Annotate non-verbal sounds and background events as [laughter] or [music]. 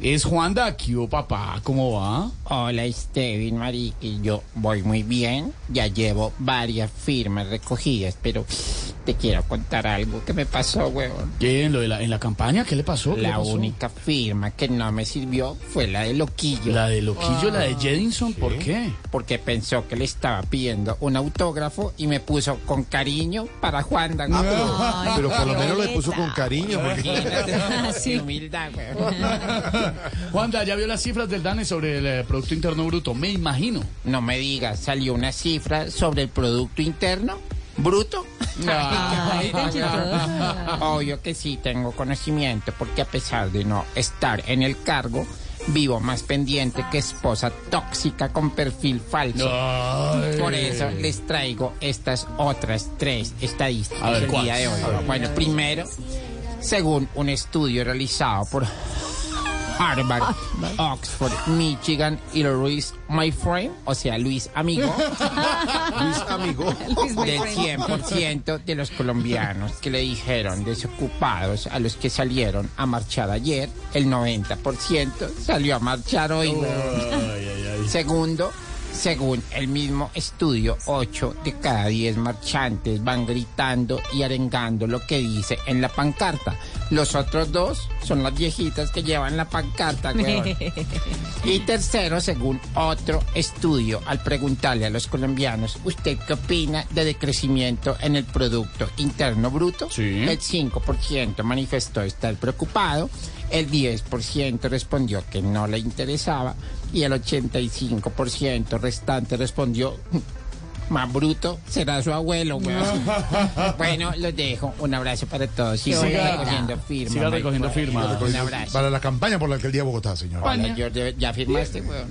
Es Juan Daquio, papá, ¿cómo va? Hola, Steven, Marique. Yo voy muy bien. Ya llevo varias firmas recogidas, pero te quiero contar algo que me pasó, huevón. ¿Qué? ¿En, lo de la, en la campaña? ¿Qué le pasó? ¿Qué le La pasó? única firma que no me sirvió fue la de Loquillo. La de Loquillo, la de Jedinson, ¿por qué? Porque pensó que le estaba pidiendo un autógrafo y me puso con cariño para Juan Ah, Daquio. Pero por lo menos le puso con cariño. Porque... Imagínate, [laughs] humildad, huevón. [laughs] Juanda, ¿ya vio las cifras del DANE sobre el eh, Producto Interno Bruto? Me imagino. No me digas, salió una cifra sobre el Producto Interno Bruto. Obvio que sí tengo conocimiento porque a pesar de no estar en el cargo, vivo más pendiente que esposa tóxica con perfil falso. Ay. Por eso les traigo estas otras tres estadísticas A ver, el día de hoy. Bueno, primero, según un estudio realizado por Harvard, Oxford, Michigan y Luis My Friend, o sea, Luis Amigo, [laughs] Luis, amigo. del 100% de los colombianos que le dijeron desocupados a los que salieron a marchar ayer, el 90% salió a marchar hoy. weón. Ay, ay, ay. Segundo, según el mismo estudio, 8 de cada 10 marchantes van gritando y arengando lo que dice en la pancarta. Los otros dos son las viejitas que llevan la pancarta, weón. [laughs] Y tercero, según otro estudio, al preguntarle a los colombianos, ¿usted qué opina de decrecimiento en el Producto Interno Bruto? Sí. El 5% manifestó estar preocupado, el 10% respondió que no le interesaba y el 85% restante respondió, más bruto será su abuelo, weón. [laughs] bueno, los dejo. Un abrazo para todos. Siga- recogiendo firmas. siga recogiendo firmas. Un abrazo. Para la campaña por la alcaldía de Bogotá, señor. George, ¿Ya firmaste, weón?